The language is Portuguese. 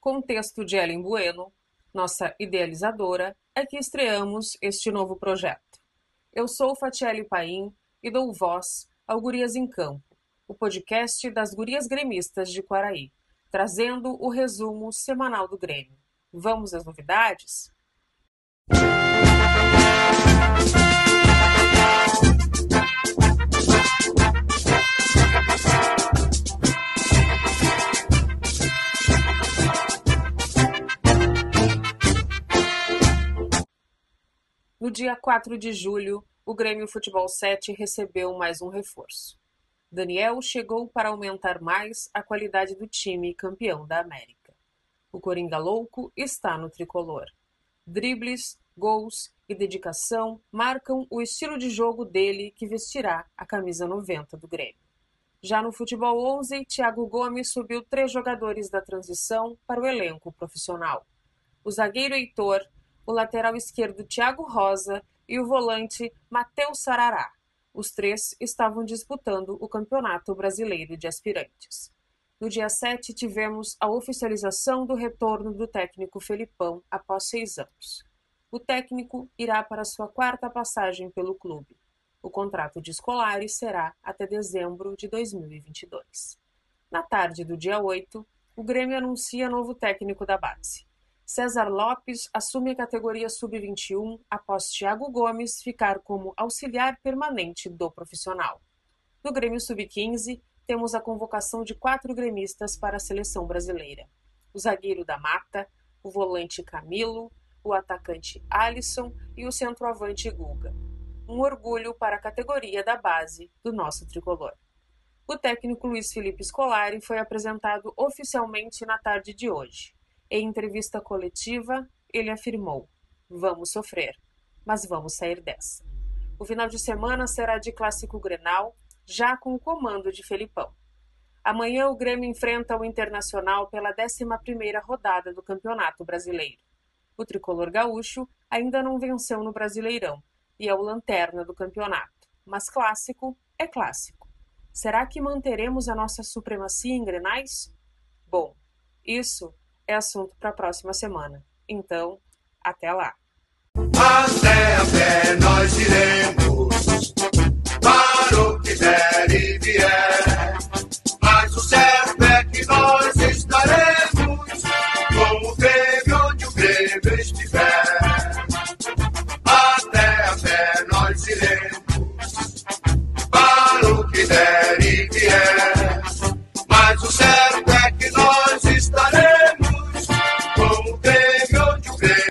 com texto de Ellen Bueno, nossa idealizadora, é que estreamos este novo projeto. Eu sou Fatiele Paim e dou voz ao Gurias em Campo, o podcast das gurias gremistas de Quaraí, trazendo o resumo semanal do Grêmio. Vamos às novidades? No dia 4 de julho, o Grêmio Futebol 7 recebeu mais um reforço. Daniel chegou para aumentar mais a qualidade do time campeão da América. O Coringa Louco está no tricolor. Dribles, gols e dedicação marcam o estilo de jogo dele que vestirá a camisa 90 do Grêmio. Já no futebol 11, Thiago Gomes subiu três jogadores da transição para o elenco profissional. O zagueiro Heitor o lateral esquerdo Thiago Rosa e o volante Matheus Sarará. Os três estavam disputando o Campeonato Brasileiro de Aspirantes. No dia 7, tivemos a oficialização do retorno do técnico Felipão após seis anos. O técnico irá para sua quarta passagem pelo clube. O contrato de escolares será até dezembro de 2022. Na tarde do dia 8, o Grêmio anuncia novo técnico da base. César Lopes assume a categoria sub-21 após Thiago Gomes ficar como auxiliar permanente do profissional. No Grêmio sub-15, temos a convocação de quatro gremistas para a seleção brasileira: o zagueiro da Mata, o volante Camilo, o atacante Alisson e o centroavante Guga. Um orgulho para a categoria da base do nosso tricolor. O técnico Luiz Felipe Scolari foi apresentado oficialmente na tarde de hoje. Em entrevista coletiva, ele afirmou: Vamos sofrer, mas vamos sair dessa. O final de semana será de clássico Grenal, já com o comando de Felipão. Amanhã o Grêmio enfrenta o Internacional pela 11ª rodada do Campeonato Brasileiro. O tricolor gaúcho ainda não venceu no Brasileirão e é o lanterna do campeonato, mas clássico é clássico. Será que manteremos a nossa supremacia em Grenais? Bom, isso é assunto para a próxima semana. Então, até lá. Até